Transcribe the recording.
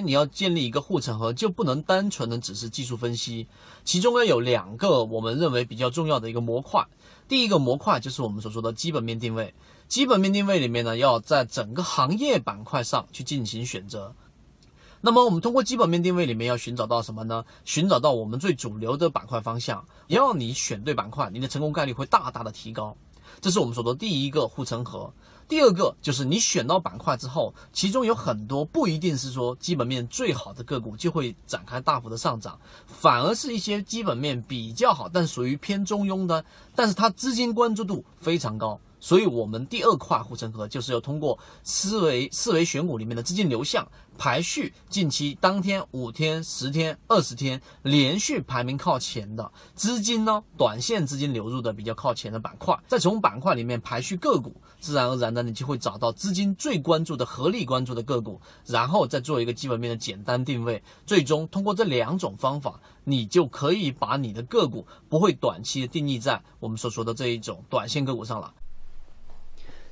你要建立一个护城河，就不能单纯的只是技术分析，其中呢有两个我们认为比较重要的一个模块。第一个模块就是我们所说的基本面定位，基本面定位里面呢，要在整个行业板块上去进行选择。那么我们通过基本面定位里面要寻找到什么呢？寻找到我们最主流的板块方向。要你选对板块，你的成功概率会大大的提高。这是我们说的第一个护城河。第二个就是你选到板块之后，其中有很多不一定是说基本面最好的个股就会展开大幅的上涨，反而是一些基本面比较好，但属于偏中庸的，但是它资金关注度非常高。所以，我们第二块护城河就是要通过思维思维选股里面的资金流向排序，近期当天、五天、十天、二十天连续排名靠前的资金呢，短线资金流入的比较靠前的板块，再从板块里面排序个股，自然而然的你就会找到资金最关注的、合力关注的个股，然后再做一个基本面的简单定位，最终通过这两种方法，你就可以把你的个股不会短期的定义在我们所说的这一种短线个股上了。